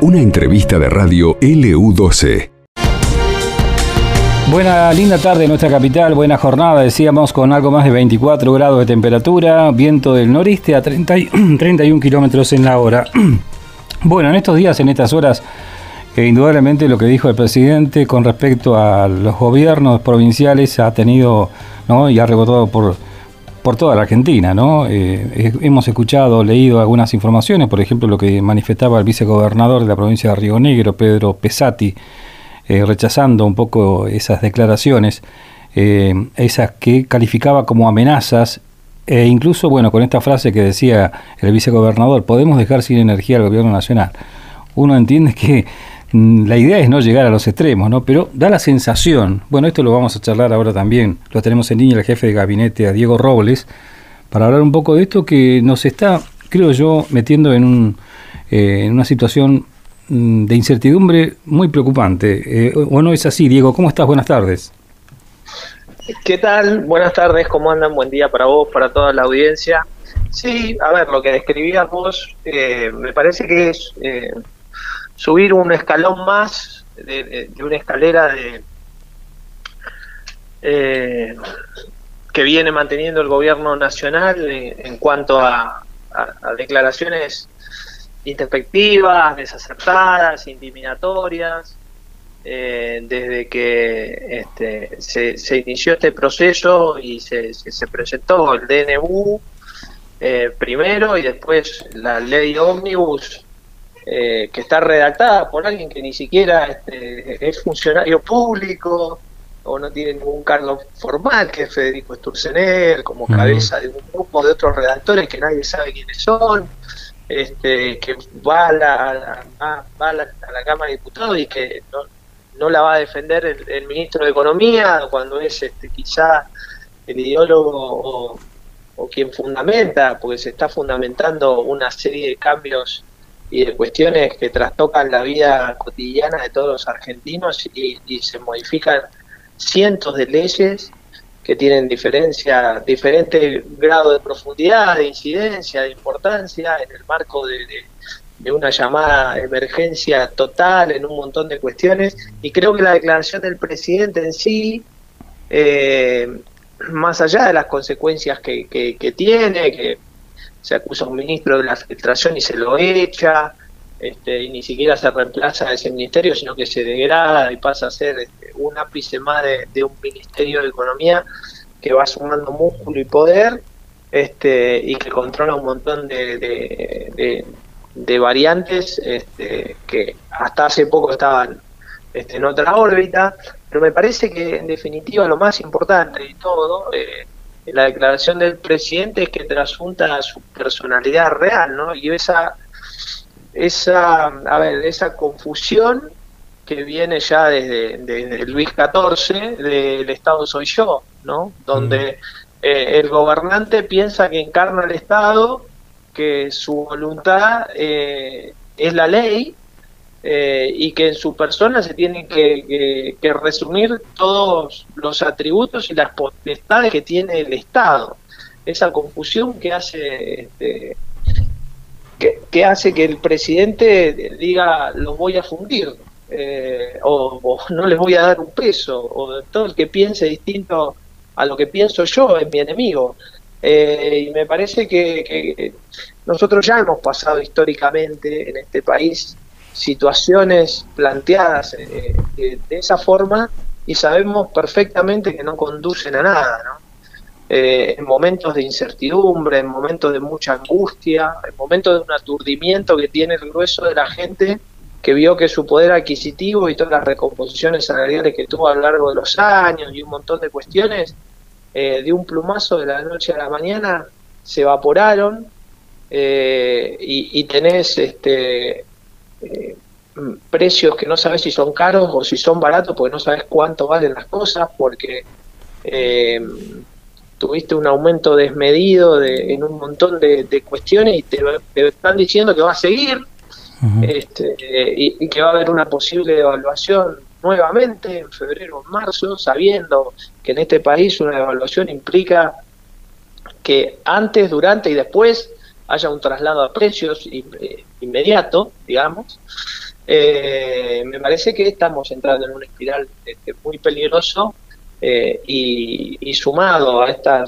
Una entrevista de radio LU12. Buena, linda tarde en nuestra capital, buena jornada, decíamos, con algo más de 24 grados de temperatura, viento del noreste a 30 31 kilómetros en la hora. Bueno, en estos días, en estas horas, indudablemente lo que dijo el presidente con respecto a los gobiernos provinciales ha tenido, ¿no? y ha rebotado por, por toda la Argentina, ¿no? Eh, hemos escuchado, leído algunas informaciones, por ejemplo, lo que manifestaba el vicegobernador de la provincia de Río Negro, Pedro Pesati, eh, rechazando un poco esas declaraciones, esas que calificaba como amenazas e incluso, bueno, con esta frase que decía el vicegobernador, podemos dejar sin energía al gobierno nacional. Uno entiende que la idea es no llegar a los extremos, ¿no? Pero da la sensación, bueno, esto lo vamos a charlar ahora también, lo tenemos en línea el jefe de gabinete, a Diego Robles, para hablar un poco de esto que nos está, creo yo, metiendo en, un, eh, en una situación mm, de incertidumbre muy preocupante. Eh, ¿O no es así, Diego? ¿Cómo estás? Buenas tardes. ¿Qué tal? Buenas tardes, ¿cómo andan? Buen día para vos, para toda la audiencia. Sí, a ver, lo que describías vos eh, me parece que es eh, subir un escalón más de, una escalera de eh, que viene manteniendo el gobierno nacional en cuanto a, a declaraciones introspectivas, desacertadas, intimidatorias, eh, desde que este, se, inició este proceso y se, se, presentó el DNU eh, primero y después la ley ómnibus eh, que está redactada por alguien que ni siquiera este, es funcionario público o no tiene ningún cargo formal, que es Federico Sturzenegger, como cabeza de un grupo de otros redactores que nadie sabe quiénes son, este, que va a la, va a la, a la Cámara de Diputados y que no, no la va a defender el, ministro de Economía cuando es este, quizá el ideólogo o, quien fundamenta, porque se está fundamentando una serie de cambios y de cuestiones que trastocan la vida cotidiana de todos los argentinos y, se modifican cientos de leyes que tienen diferencia, diferente grado de profundidad, de incidencia, de importancia en el marco de de una llamada emergencia total en un montón de cuestiones. Y creo que la declaración del presidente en sí, eh, más allá de las consecuencias que, que, tiene, que se acusa a un ministro de la filtración y se lo echa, este, y ni siquiera se reemplaza ese ministerio, sino que se degrada y pasa a ser este, un ápice más de, un ministerio de economía que va sumando músculo y poder este, y que controla un montón de, de variantes este, que hasta hace poco estaban este, en otra órbita, pero me parece que en definitiva lo más importante de todo, eh, la declaración del presidente es que trasunta su personalidad real, ¿no? Y esa, esa, a ver, esa confusión que viene ya desde, desde Luis XIV del Estado soy yo, ¿no? Donde eh, el gobernante piensa que encarna el Estado que su voluntad eh, es la ley eh, y que en su persona se tienen que, resumir todos los atributos y las potestades que tiene el Estado. Esa confusión que hace este, que, hace que el presidente diga los voy a fundir eh, o, no les voy a dar un peso o todo el que piense distinto a lo que pienso yo es mi enemigo. Eh, y me parece que, nosotros ya hemos pasado históricamente en este país situaciones planteadas eh, de, esa forma y sabemos perfectamente que no conducen a nada, ¿no? Eh, en momentos de incertidumbre, en momentos de mucha angustia, en momentos de un aturdimiento que tiene el grueso de la gente que vio que su poder adquisitivo y todas las recomposiciones salariales que tuvo a lo largo de los años y un montón de cuestiones eh, de un plumazo de la noche a la mañana se evaporaron eh, y, tenés este, eh, precios que no sabes si son caros o si son baratos porque no sabes cuánto valen las cosas porque tuviste un aumento desmedido de, en un montón de, cuestiones y te, están diciendo que va a seguir este, y, y, que va a haber una posible evaluación nuevamente en febrero o marzo, sabiendo que en este país una evaluación implica que antes, durante y después haya un traslado a precios eh, inmediato, digamos, eh, me parece que estamos entrando en una espiral este, muy peligroso y, sumado a esta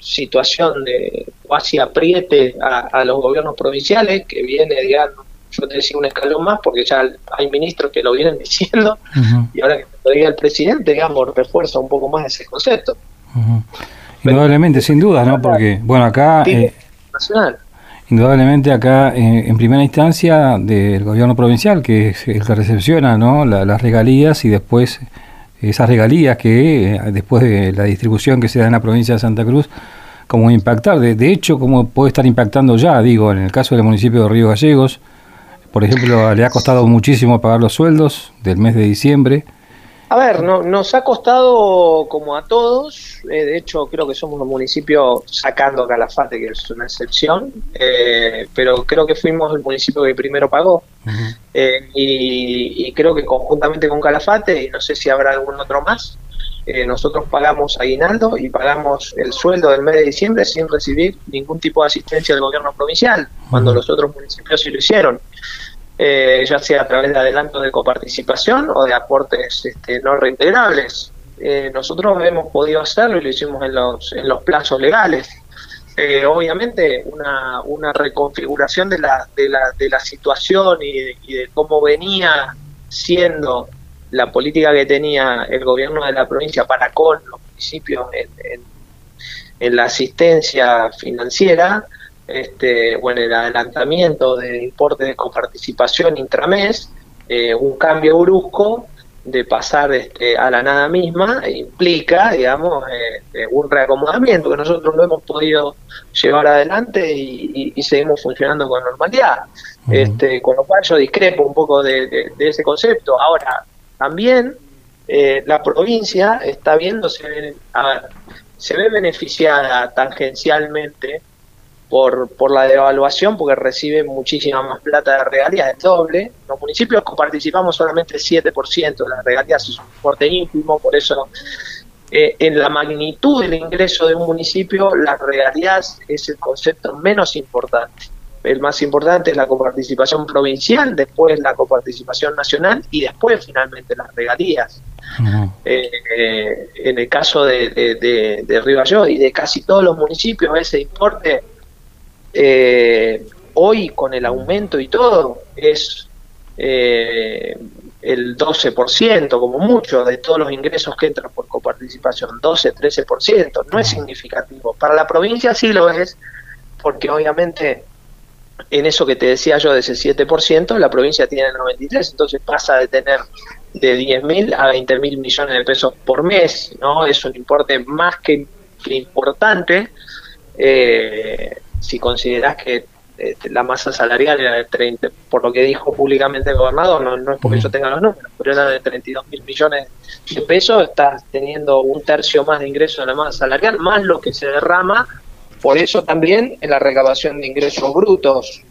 situación de cuasi apriete a, los gobiernos provinciales, que viene, digamos, yo te decía un escalón más, porque ya hay ministros que lo vienen diciendo, y ahora que lo diga el presidente, digamos, refuerza un poco más ese concepto. Indudablemente, sin duda, ¿no? Porque, bueno, acá... Eh, indudablemente acá, eh, en primera instancia, del gobierno provincial, que es el que recepciona ¿no? las regalías y después esas regalías que, eh, después de la distribución que se da en la provincia de Santa Cruz, como impactar. De, de hecho, como puede estar impactando ya, digo, en el caso del municipio de Río Gallegos, por ejemplo, le ha costado muchísimo pagar los sueldos del mes de diciembre. A ver, no, nos ha costado como a todos, eh, de hecho creo que somos un municipio, sacando Calafate, que es una excepción, eh, pero creo que fuimos el municipio que primero pagó. Eh, y, creo que conjuntamente con Calafate, y no sé si habrá algún otro más, nosotros pagamos aguinaldo y pagamos el sueldo del mes de diciembre sin recibir ningún tipo de asistencia del gobierno provincial, cuando los otros municipios sí lo hicieron eh, ya sea a través de adelantos de coparticipación o de aportes este, no reintegrables. Eh, nosotros hemos podido hacerlo y lo hicimos en los, en los plazos legales. Eh, obviamente una, una reconfiguración de la, de la, de la situación y de, cómo venía siendo la política que tenía el gobierno de la provincia para con los municipios en la asistencia financiera, este, bueno, el adelantamiento de importe de coparticipación intramés, eh, un cambio brusco de pasar este, a la nada misma implica, digamos, eh, un reacomodamiento que nosotros lo hemos podido llevar adelante y, seguimos funcionando con normalidad. este, con lo cual yo discrepo un poco de, ese concepto. Ahora, también eh, la provincia está viéndose, a se ve beneficiada tangencialmente por, por la devaluación, porque recibe muchísima más plata de regalías, el doble. Los municipios participamos solamente el 7% de las regalías, es un importe ínfimo, por eso eh, en la magnitud del ingreso de un municipio, las regalías es el concepto menos importante. El más importante es la coparticipación provincial, después la coparticipación nacional y después finalmente las regalías. Eh, eh, en el caso de, de, de, Río y de casi todos los municipios, ese importe eh, hoy con el aumento y todo es eh, el 12% como mucho de todos los ingresos que entran por coparticipación, 12-13%, no es significativo. Para la provincia sí lo es, porque obviamente en eso que te decía yo de ese 7%, la provincia tiene el 93%, entonces pasa de tener de 10.000 a 20.000 millones de pesos por mes, ¿no? Es un importe más que, importante. Eh, si consideras que este, la masa salarial era de 30, por lo que dijo públicamente el gobernador, no, es porque yo tenga los números, pero era de 32 mil millones de pesos, estás teniendo un tercio más de ingresos en la masa salarial, más lo que se derrama, por eso también en la recabación de ingresos brutos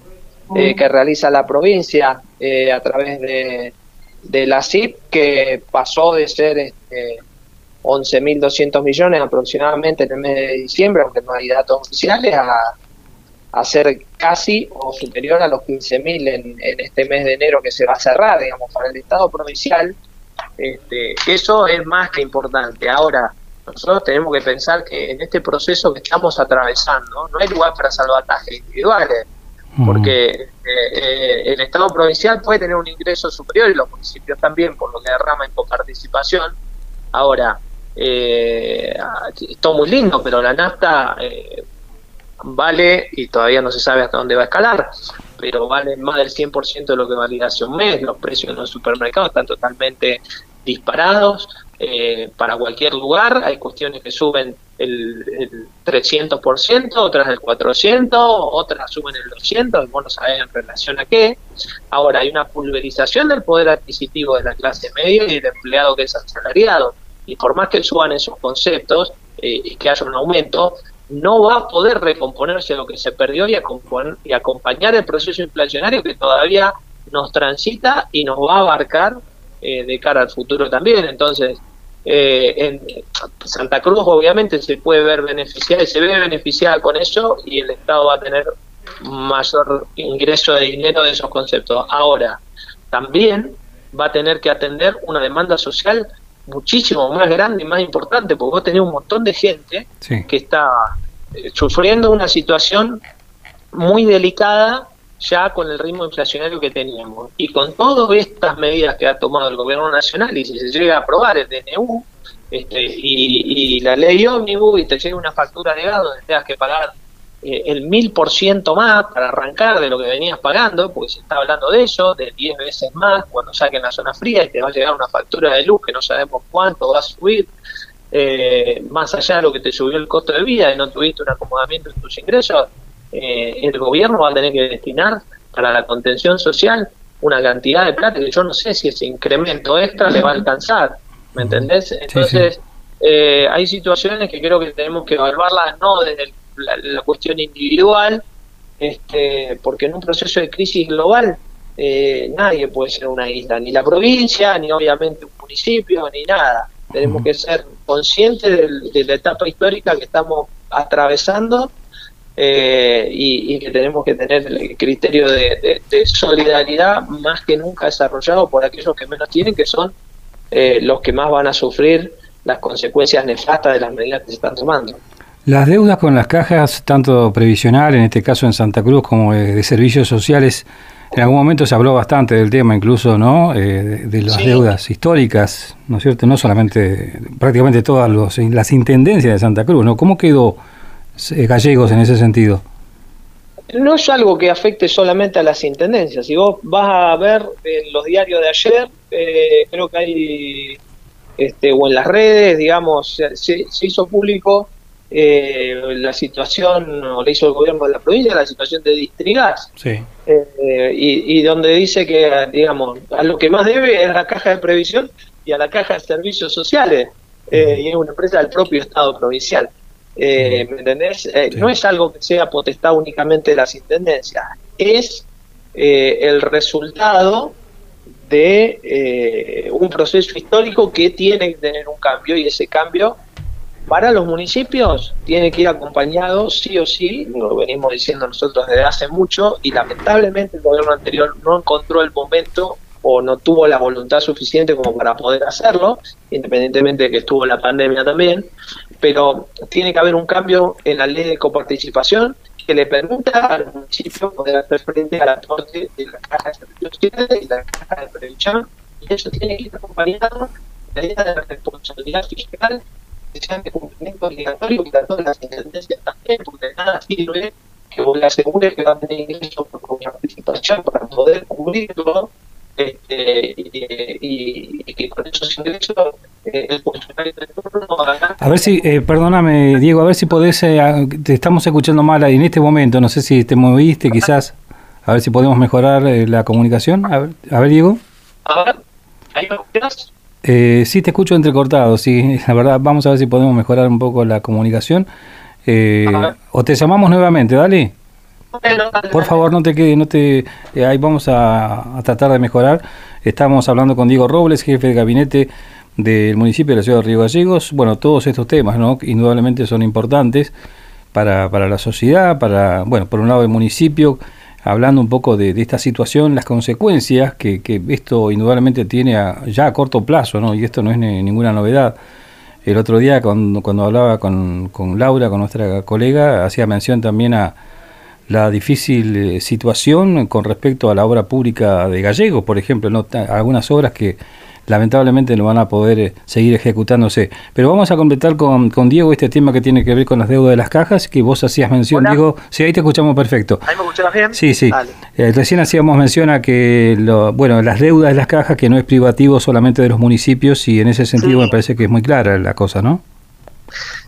eh, que realiza la provincia eh, a través de, de la CIP, que pasó de ser este, 11.200 millones aproximadamente en el mes de diciembre, aunque no hay datos oficiales, a a ser casi o superior a los 15.000 en, en este mes de enero que se va a cerrar, digamos, para el Estado provincial, este, eso es más que importante. Ahora, nosotros tenemos que pensar que en este proceso que estamos atravesando no hay lugar para salvatajes individuales, porque eh, eh, el Estado provincial puede tener un ingreso superior y los municipios también, por lo que derrama en coparticipación. Ahora, eh, esto muy lindo, pero la nafta eh, vale, y todavía no se sabe hasta dónde va a escalar, pero vale más del 100% de lo que valía hace un mes. Los precios en los supermercados están totalmente disparados eh, para cualquier lugar. Hay cuestiones que suben el, el 300%, otras el 400%, otras suben el 200%, y vos no sabés en relación a qué. Ahora, hay una pulverización del poder adquisitivo de la clase media y del empleado que es asalariado. Y por más que suban esos conceptos eh, y que haya un aumento, no va a poder recomponerse lo que se perdió y, y acompañar el proceso inflacionario que todavía nos transita y nos va a abarcar eh, de cara al futuro también. Entonces, eh, en Santa Cruz obviamente se puede ver beneficiada y se ve beneficiada con eso y el Estado va a tener mayor ingreso de dinero de esos conceptos. Ahora, también va a tener que atender una demanda social muchísimo más grande y más importante, porque vos tenés un montón de gente que está eh, sufriendo una situación muy delicada ya con el ritmo inflacionario que teníamos. Y con todas estas medidas que ha tomado el gobierno nacional, y si se llega a aprobar el DNU este, y, la ley ómnibus, y te llega una factura de gas donde tengas que pagar eh, el mil por ciento más para arrancar de lo que venías pagando, porque se está hablando de eso, de 10 veces más cuando saquen la zona fría y te va a llegar una factura de luz que no sabemos cuánto va a subir, eh, más allá de lo que te subió el costo de vida y no tuviste un acomodamiento en tus ingresos, eh, el gobierno va a tener que destinar para la contención social una cantidad de plata que yo no sé si ese incremento extra le va a alcanzar, ¿me entendés? Entonces, Eh, hay situaciones que creo que tenemos que evaluarlas no desde la, cuestión individual, este, porque en un proceso de crisis global eh, nadie puede ser una isla, ni la provincia, ni obviamente un municipio, ni nada. Tenemos que ser conscientes de la etapa histórica que estamos atravesando eh, y, que tenemos que tener el criterio de, solidaridad más que nunca desarrollado por aquellos que menos tienen, que son eh, los que más van a sufrir las consecuencias nefastas de las medidas que se están tomando. Las deudas con las cajas, tanto previsional, en este caso en Santa Cruz, como de, servicios sociales, en algún momento se habló bastante del tema, incluso, ¿no? Eh, de, las deudas históricas, ¿no es cierto? No solamente, prácticamente todas las intendencias de Santa Cruz, ¿no? ¿Cómo quedó eh, gallegos en ese sentido? No es algo que afecte solamente a las intendencias. Si vos vas a ver en los diarios de ayer, eh, creo que hay, este, o en las redes, digamos, se, hizo público eh, la situación, o le hizo el gobierno de la provincia, la situación de Distrigas. Sí. y, y, donde dice que, digamos, a lo que más debe es la caja de previsión y a la caja de servicios sociales. y es una empresa del propio Estado provincial. Eh, ¿Me entendés? Eh, no es algo que sea potestad únicamente de las intendencias, es eh, el resultado de un proceso histórico que tiene que tener un cambio y ese cambio para los municipios tiene que ir acompañado sí o sí, lo venimos diciendo nosotros desde hace mucho y lamentablemente el gobierno anterior no encontró el momento o no tuvo la voluntad suficiente como para poder hacerlo, independientemente de que estuvo la pandemia también, pero tiene que haber un cambio en la ley de coparticipación que le permita al municipio poder hacer frente al aporte de la caja de servicios y la caja de previsión, y eso tiene que ir acompañado de la responsabilidad fiscal que sea de cumplimiento obligatorio para todas las intendencias también, porque nada sirve que vos le asegures que va a tener ingresos por participación para poder cubrirlo este, y, que con esos ingresos eh, el funcionario de turno A ver si, eh, perdóname Diego, a ver si podés, eh, te estamos escuchando mal en este momento, no sé si te moviste quizás, a ver si podemos mejorar la comunicación. A ver, a ver Diego. A ver, ¿ahí me escuchas? Eh, sí, te escucho entrecortado, sí, la verdad, vamos a ver si podemos mejorar un poco la comunicación. o te llamamos nuevamente, dale. Por favor, no te quede, no te, eh, ahí vamos a, tratar de mejorar. Estamos hablando con Diego Robles, jefe de gabinete del municipio de la ciudad de Río Gallegos. Bueno, todos estos temas, ¿no? Indudablemente son importantes para, para la sociedad, para, bueno, por un lado el municipio, hablando un poco de, esta situación, las consecuencias que, esto indudablemente tiene ya a corto plazo, ¿no? Y esto no es ninguna novedad. El otro día cuando, cuando hablaba con, con Laura, con nuestra colega, hacía mención también a, la difícil eh, situación con respecto a la obra pública de Gallegos, por ejemplo, ¿no? algunas obras que lamentablemente no van a poder eh, seguir ejecutándose. Pero vamos a completar con, con, Diego este tema que tiene que ver con las deudas de las cajas, que vos hacías mención, Diego. Sí, ahí te escuchamos perfecto. ¿Ahí me escuchas bien? Sí, sí. Eh, recién hacíamos mención a que, lo, bueno, las deudas de las cajas, que no es privativo solamente de los municipios, y en ese sentido me parece que es muy clara la cosa, ¿no?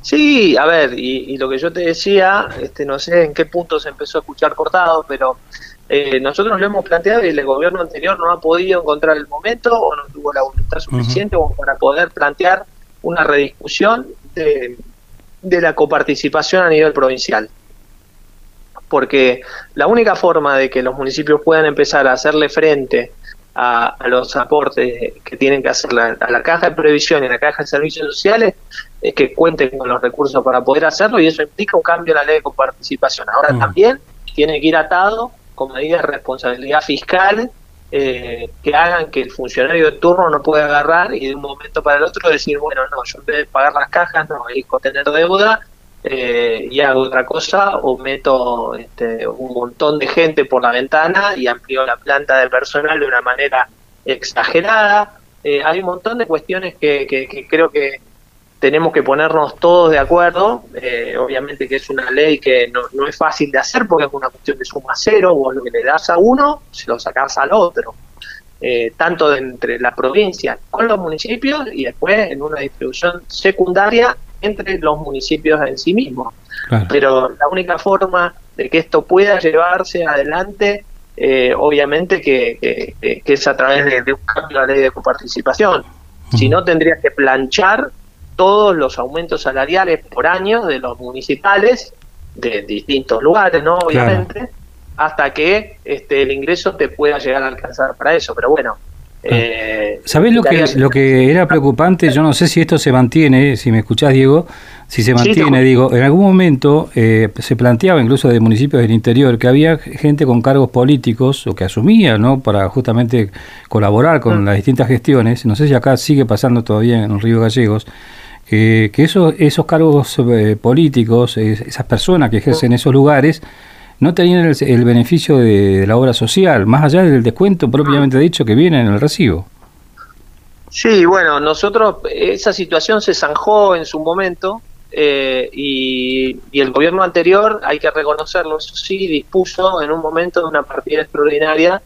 Sí, a ver, y, lo que yo te decía, este, no sé en qué punto se empezó a escuchar cortado, pero eh, nosotros lo hemos planteado y el gobierno anterior no ha podido encontrar el momento o no tuvo la voluntad suficiente como para poder plantear una rediscusión de, de la coparticipación a nivel provincial. Porque la única forma de que los municipios puedan empezar a hacerle frente a, los aportes que tienen que hacer la, a la caja de previsión y a la caja de servicios sociales es que cuenten con los recursos para poder hacerlo y eso implica un cambio en la ley de coparticipación. Ahora también tiene que ir atado con medidas de responsabilidad fiscal eh, que hagan que el funcionario de turno no pueda agarrar y de un momento para el otro decir, bueno, no, yo en vez de pagar las cajas, no, elijo tener deuda eh, y hago otra cosa o meto este, un montón de gente por la ventana y amplío la planta de personal de una manera exagerada. Eh, hay un montón de cuestiones que, creo que tenemos que ponernos todos de acuerdo. Eh, obviamente que es una ley que no, no, es fácil de hacer porque es una cuestión de suma cero, vos lo que le das a uno, se lo sacás al otro. tanto de entre la provincia con los municipios y después en una distribución secundaria entre los municipios en sí mismos. Pero la única forma de que esto pueda llevarse adelante, eh, obviamente que, es a través de, un cambio de la ley de coparticipación. Si no, tendría que planchar todos los aumentos salariales por año de los municipales de distintos lugares, ¿no? Obviamente, hasta que este, el ingreso te pueda llegar a alcanzar para eso. Pero bueno, eh, ¿Sabés lo que, lo que era preocupante? Yo no sé si esto se mantiene, si me escuchás, Diego, si se mantiene, digo, en algún momento eh, se planteaba incluso de municipios del interior que había gente con cargos políticos o que asumía, ¿no? Para justamente colaborar con mm. las distintas gestiones. No sé si acá sigue pasando todavía en los Río Gallegos. Que esos, esos cargos eh, políticos, esas personas que ejercen esos lugares, no tenían el, beneficio de, la obra social, más allá del descuento propiamente dicho que viene en el recibo. Sí, bueno, nosotros, esa situación se zanjó en su momento eh, y, el gobierno anterior, hay que reconocerlo, sí, dispuso en un momento de una partida extraordinaria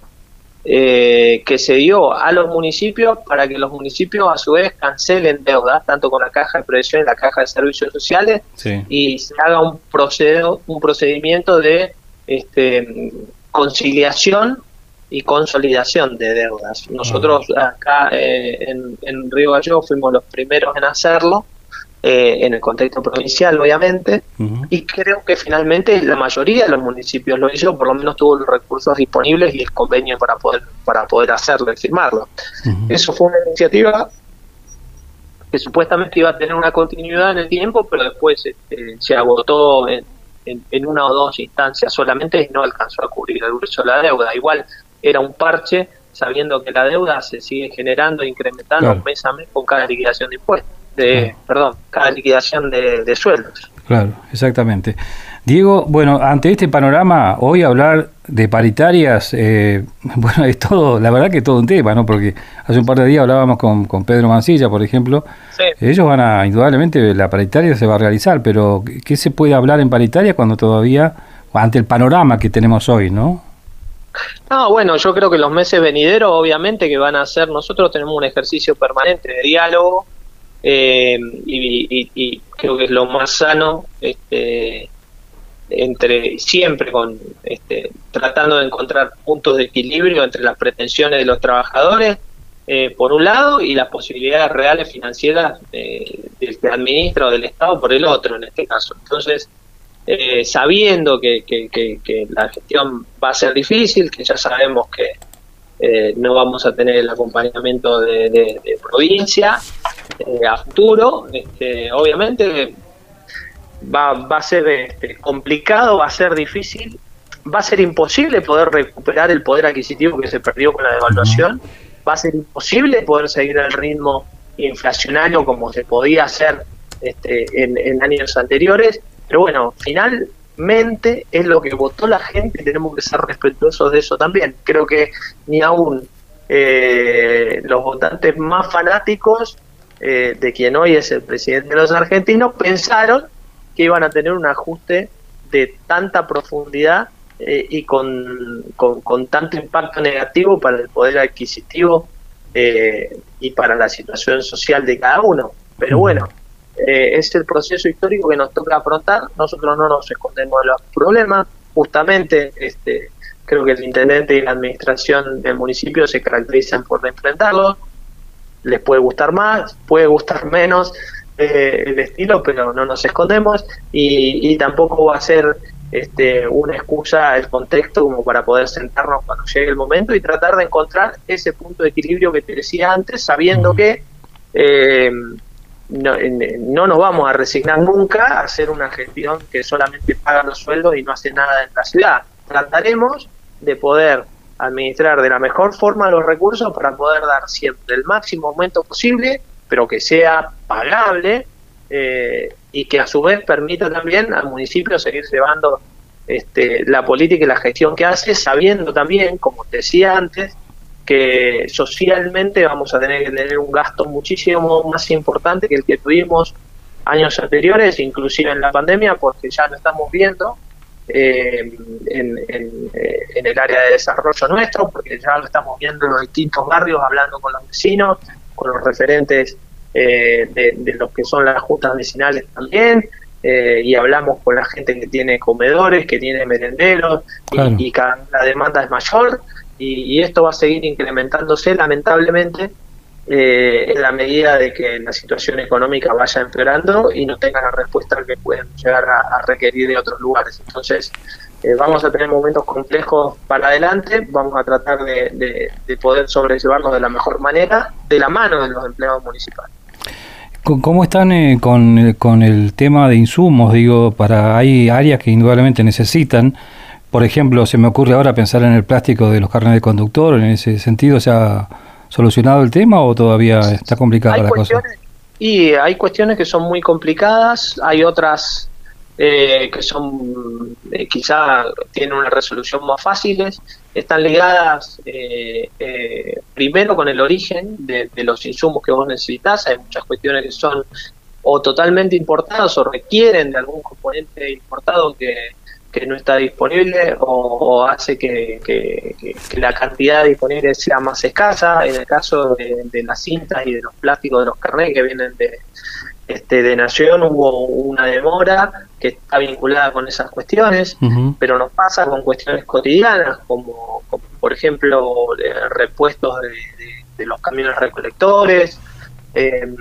eh, que se dio a los municipios para que los municipios a su vez cancelen deudas, tanto con la caja de previsión y la caja de servicios sociales, y se haga un, procedo, un procedimiento de este, conciliación y consolidación de deudas. Nosotros acá eh, en, Río Gallegos fuimos los primeros en hacerlo, eh, en el contexto provincial obviamente, y creo que finalmente la mayoría de los municipios lo hizo, por lo menos tuvo los recursos disponibles y el convenio para poder, para poder hacerlo y firmarlo. Eso fue una iniciativa que supuestamente iba a tener una continuidad en el tiempo, pero después este, se agotó en, en, una o dos instancias solamente y no alcanzó a cubrir el grueso de la deuda. Igual era un parche sabiendo que la deuda se sigue generando e incrementando mes a mes con cada liquidación de impuestos, de, perdón, cada liquidación de, de sueldos. Claro, exactamente. Diego, bueno, ante este panorama, hoy hablar de paritarias, eh, bueno, es todo, la verdad que es todo un tema, ¿no? Porque hace un par de días hablábamos con, con Pedro Mancilla, por ejemplo. Ellos van a, indudablemente, la paritaria se va a realizar, pero ¿qué se puede hablar en paritaria cuando todavía, ante el panorama que tenemos hoy, ¿no? No, bueno, yo creo que los meses venideros, obviamente, que van a ser, nosotros tenemos un ejercicio permanente de diálogo eh, y, y, creo que es lo más sano. Este, entre siempre con este, tratando de encontrar puntos de equilibrio entre las pretensiones de los trabajadores eh, por un lado y las posibilidades reales financieras del que administra o del Estado por el otro en este caso. Entonces, eh, sabiendo que, que, la gestión va a ser difícil, que ya sabemos que eh, no vamos a tener el acompañamiento de, provincia a futuro, este, obviamente va, va a ser este, complicado, va a ser difícil, va a ser imposible poder recuperar el poder adquisitivo que se perdió con la devaluación, va a ser imposible poder seguir el ritmo inflacionario como se podía hacer este, en, años anteriores, pero bueno, finalmente es lo que votó la gente y tenemos que ser respetuosos de eso también. Creo que ni aún eh, los votantes más fanáticos eh, de quien hoy es el presidente de los argentinos pensaron que iban a tener un ajuste de tanta profundidad eh, y con, con, tanto impacto negativo para el poder adquisitivo eh, y para la situación social de cada uno. Pero bueno, eh, es el proceso histórico que nos toca afrontar. Nosotros no nos escondemos de los problemas. Justamente, este, creo que el intendente y la administración del municipio se caracterizan por enfrentarlos. Les puede gustar más, puede gustar menos, el estilo, pero no nos escondemos y, tampoco va a ser este, una excusa el contexto como para poder sentarnos cuando llegue el momento y tratar de encontrar ese punto de equilibrio que te decía antes, sabiendo que eh, no, no, nos vamos a resignar nunca a hacer una gestión que solamente paga los sueldos y no hace nada en la ciudad. Trataremos de poder administrar de la mejor forma los recursos para poder dar siempre el máximo aumento posible, pero que sea pagable eh, y que a su vez permita también al municipio seguir llevando este, la política y la gestión que hace, sabiendo también, como decía antes, que socialmente vamos a tener que tener un gasto muchísimo más importante que el que tuvimos años anteriores, inclusive en la pandemia, porque ya lo estamos viendo eh, en, el área de desarrollo nuestro, porque ya lo estamos viendo en los distintos barrios, hablando con los vecinos, con los referentes eh, de, los que son las juntas vecinales también, eh, y hablamos con la gente que tiene comedores, que tiene merenderos, y, y cada, la demanda es mayor y, esto va a seguir incrementándose lamentablemente eh, en la medida de que la situación económica vaya empeorando y no tenga la respuesta que pueden llegar a, requerir de otros lugares. Entonces, eh, vamos a tener momentos complejos para adelante, vamos a tratar de, poder sobrellevarlos de la mejor manera, de la mano de los empleados municipales. ¿Cómo están eh, con, con, el tema de insumos? Digo, para hay áreas que indudablemente necesitan por ejemplo, se me ocurre ahora pensar en el plástico de los carnes de conductor, en ese sentido, ¿se ha solucionado el tema o todavía está complicada la cosa? Y hay cuestiones que son muy complicadas, hay otras eh, que son eh, quizá tienen una resolución más fáciles, están ligadas eh, primero con el origen de, de, los insumos que vos necesitas, hay muchas cuestiones que son o totalmente importadas o requieren de algún componente importado que, que no está disponible o, hace que, la cantidad disponible sea más escasa. En el caso de, las cintas y de los plásticos de los carnets que vienen de, este, de Nación hubo una demora que está vinculada con esas cuestiones, pero nos pasa con cuestiones cotidianas como, por ejemplo repuestos de, los camiones recolectores, em,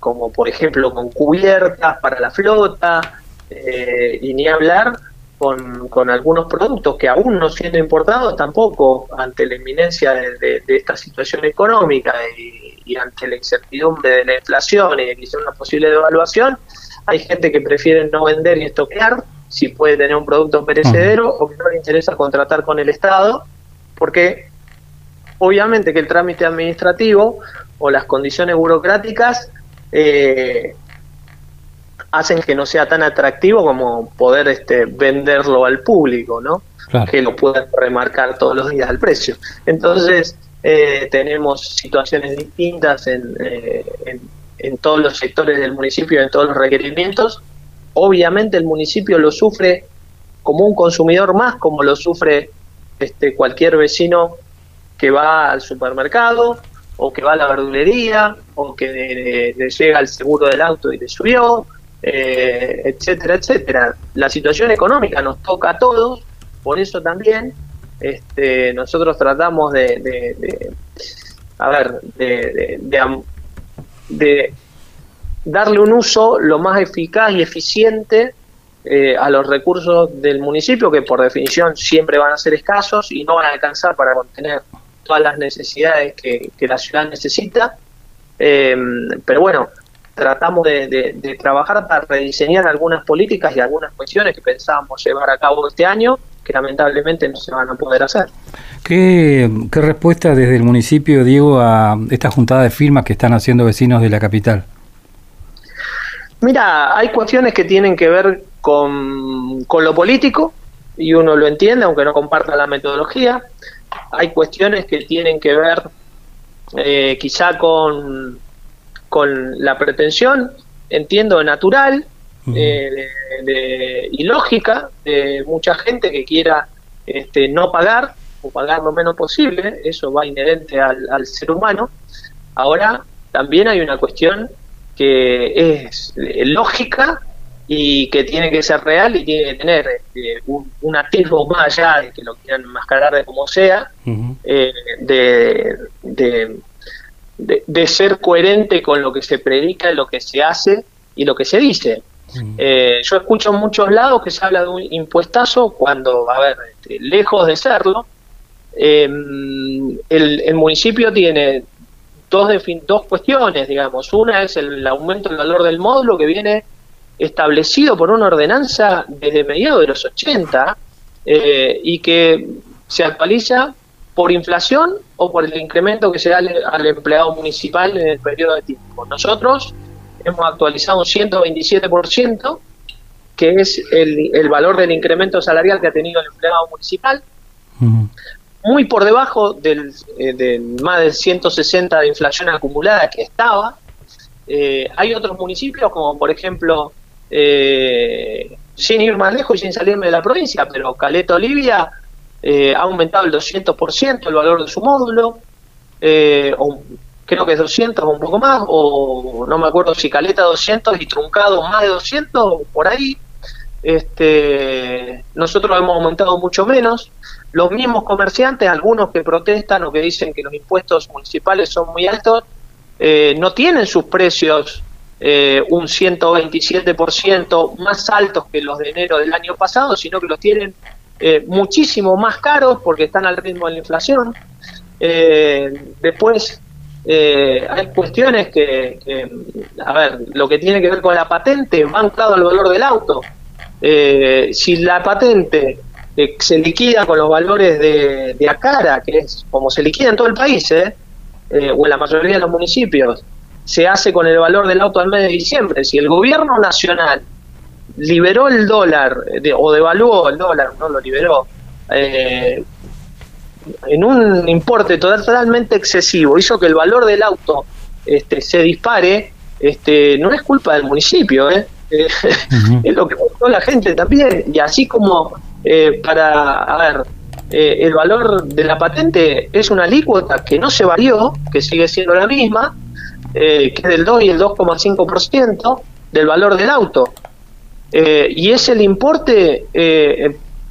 como por ejemplo con cubiertas para la flota, eh, y ni hablar con, con, algunos productos que aún no siendo importados tampoco ante la inminencia de, esta situación económica y, ante la incertidumbre de la inflación y de que sea una posible devaluación, hay gente que prefiere no vender y estoquear si puede tener un producto perecedero o que no le interesa contratar con el Estado, porque obviamente que el trámite administrativo o las condiciones burocráticas eh, hacen que no sea tan atractivo como poder este, venderlo al público, ¿no? Que lo puedan remarcar todos los días al precio. Entonces, eh, tenemos situaciones distintas eh, en, en, todos los sectores del municipio, en todos los requerimientos. Obviamente el municipio lo sufre como un consumidor más, como lo sufre este, cualquier vecino que va al supermercado o que va a la verdulería o que le llega el seguro del auto y le subió eh, etcétera, etcétera. La situación económica nos toca a todos, por eso también este, nosotros tratamos de, a ver, de, darle un uso lo más eficaz y eficiente eh, a los recursos del municipio, que por definición siempre van a ser escasos y no van a alcanzar para contener todas las necesidades que, la ciudad necesita. Eh, pero bueno, tratamos de, trabajar para rediseñar algunas políticas y algunas cuestiones que pensábamos llevar a cabo este año que lamentablemente no se van a poder hacer. ¿Qué, respuesta desde el municipio, Diego, a esta juntada de firmas que están haciendo vecinos de la capital? Mira, hay cuestiones que tienen que ver con, con lo político y uno lo entiende aunque no comparta la metodología. Hay cuestiones que tienen que ver eh, quizá con con la pretensión, entiendo, natural eh, y lógica de mucha gente que quiera este, no pagar o pagar lo menos posible, eso va inherente al, ser humano. Ahora, también hay una cuestión que es lógica y que tiene que ser real y tiene que tener este, un, un, atisbo más allá de que lo quieran enmascarar de como sea, eh, de, de, ser coherente con lo que se predica, lo que se hace y lo que se dice. Eh, yo escucho en muchos lados que se habla de un impuestazo cuando, a ver, este, lejos de serlo, eh, el, municipio tiene dos, dos cuestiones, digamos. Una es el aumento del valor del módulo que viene establecido por una ordenanza desde mediados de los 80 eh, y que se actualiza por inflación o por el incremento que se da al, empleado municipal en el periodo de tiempo. Nosotros hemos actualizado un 127%, que es el, valor del incremento salarial que ha tenido el empleado municipal, muy por debajo del, eh, más del 160 de inflación acumulada que estaba. Eh, hay otros municipios, como por ejemplo, eh, sin ir más lejos y sin salirme de la provincia, pero Caleta Olivia ha aumentado el 200% el valor de su módulo, o creo que es 200 o un poco más, o no me acuerdo si Caleta 200 y Truncado más de 200, por ahí. Este, nosotros hemos aumentado mucho menos. Los mismos comerciantes, algunos que protestan o que dicen que los impuestos municipales son muy altos, eh, no tienen sus precios eh, un 127% más altos que los de enero del año pasado, sino que los tienen eh, muchísimo más caros porque están al ritmo de la inflación. después, eh, hay cuestiones que, a ver, lo que tiene que ver con la patente va anclado al valor del auto. Eh, si la patente eh, se liquida con los valores de, de Acara, que es como se liquida en todo el país, o en la mayoría de los municipios, se hace con el valor del auto al mes de diciembre. Si el gobierno nacional liberó el dólar o devaluó el dólar, no lo liberó, eh, en un importe totalmente excesivo, hizo que el valor del auto este, se dispare, este, no es culpa del municipio, ¿eh? es lo que buscó la gente también. Y así como eh, para, a ver, eh, el valor de la patente es una alícuota que no se varió, que sigue siendo la misma, que es del 2 y el 2,5% del valor del auto. Y es el importe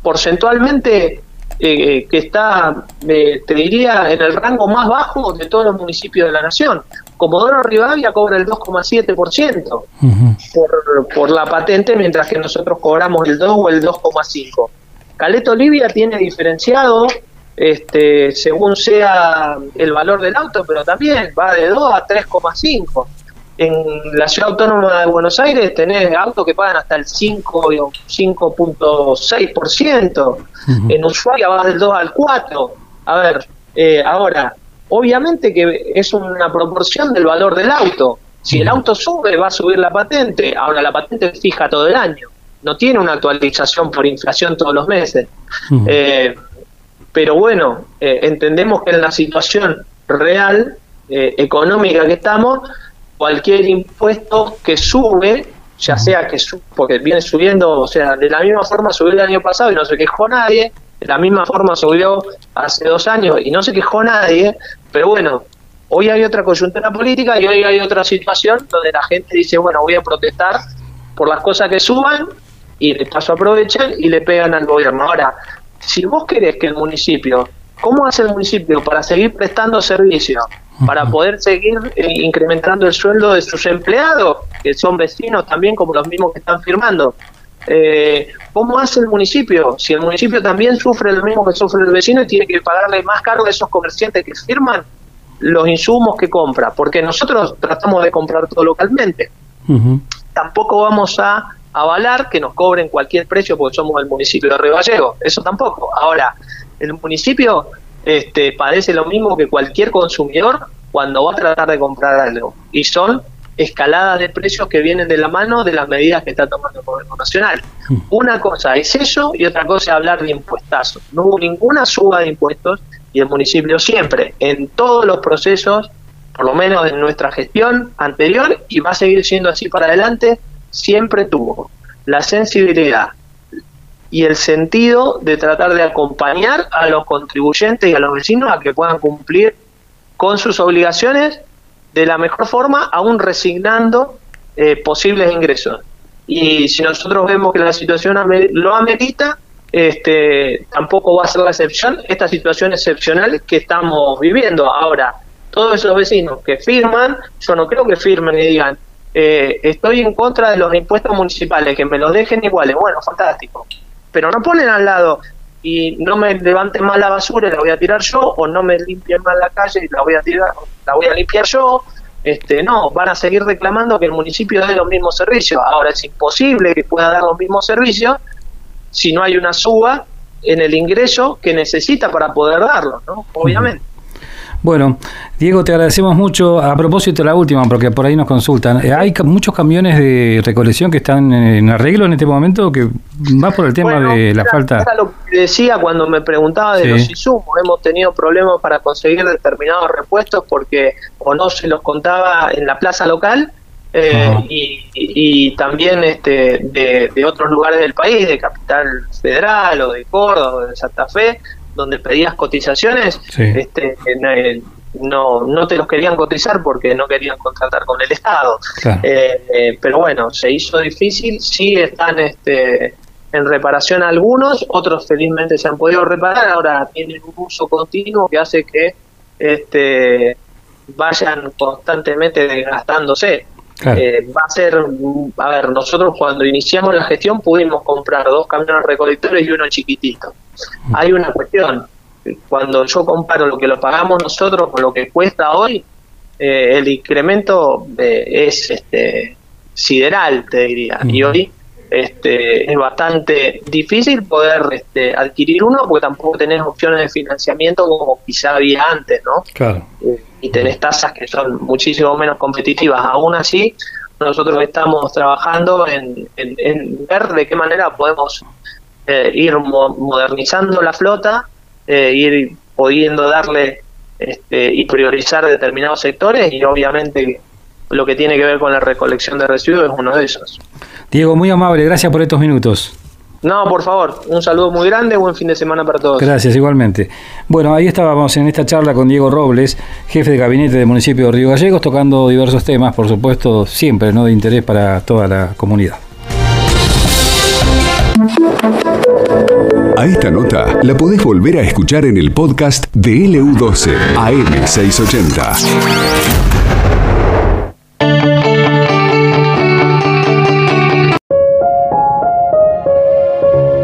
porcentualmente eh, que está, eh, te diría, en el rango más bajo de todos los municipios de la nación. Comodoro Rivadavia cobra el 2,7% por, por la patente, mientras que nosotros cobramos el 2 o el 2,5%. Caleta Olivia tiene diferenciado este, según sea el valor del auto, pero también va de 2 a 3,5 en la ciudad autónoma de Buenos Aires tenés autos que pagan hasta el 5 5.6%, en Ushuaia va del 2 al 4. A ver, eh, ahora, obviamente que es una proporción del valor del auto. Si el auto sube, va a subir la patente. Ahora, la patente fija todo el año. No tiene una actualización por inflación todos los meses. Eh, pero bueno, eh, entendemos que en la situación real, económica que estamos, cualquier impuesto que sube, ya sea que sube, porque viene subiendo, o sea, de la misma forma subió el año pasado y no se quejó nadie, de la misma forma subió hace dos años y no se quejó nadie, pero bueno, hoy hay otra coyuntura política y hoy hay otra situación donde la gente dice, bueno, voy a protestar por las cosas que suban y de paso aprovechan y le pegan al gobierno. Ahora, si vos querés que el municipio, ¿cómo hace el municipio para seguir prestando servicios? Para poder seguir eh, incrementando el sueldo de sus empleados, que son vecinos también como los mismos que están firmando. Eh, ¿Cómo hace el municipio? Si el municipio también sufre lo mismo que sufre el vecino y tiene que pagarle más caro a esos comerciantes que firman los insumos que compra, porque nosotros tratamos de comprar todo localmente. Tampoco vamos a avalar que nos cobren cualquier precio porque somos el municipio de Río Gallego, eso tampoco. Ahora, el municipio este, padece lo mismo que cualquier consumidor cuando va a tratar de comprar algo. Y son escaladas de precios que vienen de la mano de las medidas que está tomando el gobierno nacional. Hmm. Una cosa es eso y otra cosa es hablar de impuestazos. No hubo ninguna suba de impuestos y el municipio siempre, en todos los procesos, por lo menos en nuestra gestión anterior, y va a seguir siendo así para adelante, siempre tuvo la sensibilidad, y el sentido de tratar de acompañar a los contribuyentes y a los vecinos a que puedan cumplir con sus obligaciones de la mejor forma, aún resignando eh, posibles ingresos. Y si nosotros vemos que la situación lo amerita, este, tampoco va a ser la excepción esta situación excepcional que estamos viviendo. Ahora, todos esos vecinos que firman, yo no creo que firmen y digan, eh, estoy en contra de los impuestos municipales, que me los dejen iguales. Bueno, fantástico. Pero no ponen al lado y no me levanten más la basura y la voy a tirar yo, o no me limpien más la calle y la voy a tirar, la voy a limpiar yo. Este, no, van a seguir reclamando que el municipio dé los mismos servicios. Ahora es imposible que pueda dar los mismos servicios si no hay una suba en el ingreso que necesita para poder darlo, ¿no? Obviamente. Bueno, Diego, te agradecemos mucho. A propósito de la última, porque por ahí nos consultan, eh, hay muchos camiones de recolección que están en arreglo en este momento, que va por el tema de la falta. Era lo que decía cuando me preguntaba de los insumos. Hemos tenido problemas para conseguir determinados repuestos porque o no se los contaba en la plaza local. Eh, y, también este, de, de otros lugares del país, de Capital Federal o de Córdoba o de Santa Fe, donde pedías cotizaciones, este, no, no te los querían cotizar porque no querían contratar con el Estado. Eh, eh, pero bueno, se hizo difícil, sí están este, en reparación algunos, otros felizmente se han podido reparar, ahora tienen un uso continuo que hace que este, vayan constantemente desgastándose. Eh, va a ser, a ver, nosotros cuando iniciamos la gestión pudimos comprar dos camiones recolectores y uno chiquitito. Hay una cuestión, cuando yo comparo lo que lo pagamos nosotros con lo que cuesta hoy, eh, el incremento eh, es este sideral, te diría. Y hoy este, es bastante difícil poder este, adquirir uno porque tampoco tenés opciones de financiamiento como quizá había antes, ¿no? Claro. Eh, y tenés tasas que son muchísimo menos competitivas. Aún así, nosotros estamos trabajando en, en ver de qué manera podemos eh, ir modernizando la flota, eh, ir pudiendo darle este, y priorizar determinados sectores y obviamente lo que tiene que ver con la recolección de residuos es uno de esos. Diego, muy amable, gracias por estos minutos. No, por favor, un saludo muy grande, buen fin de semana para todos. Gracias, igualmente. Bueno, ahí estábamos en esta charla con Diego Robles, jefe de gabinete del municipio de Río Gallegos, tocando diversos temas, por supuesto, siempre ¿no? de interés para toda la comunidad. A esta nota la podés volver a escuchar en el podcast de LU12 AM680.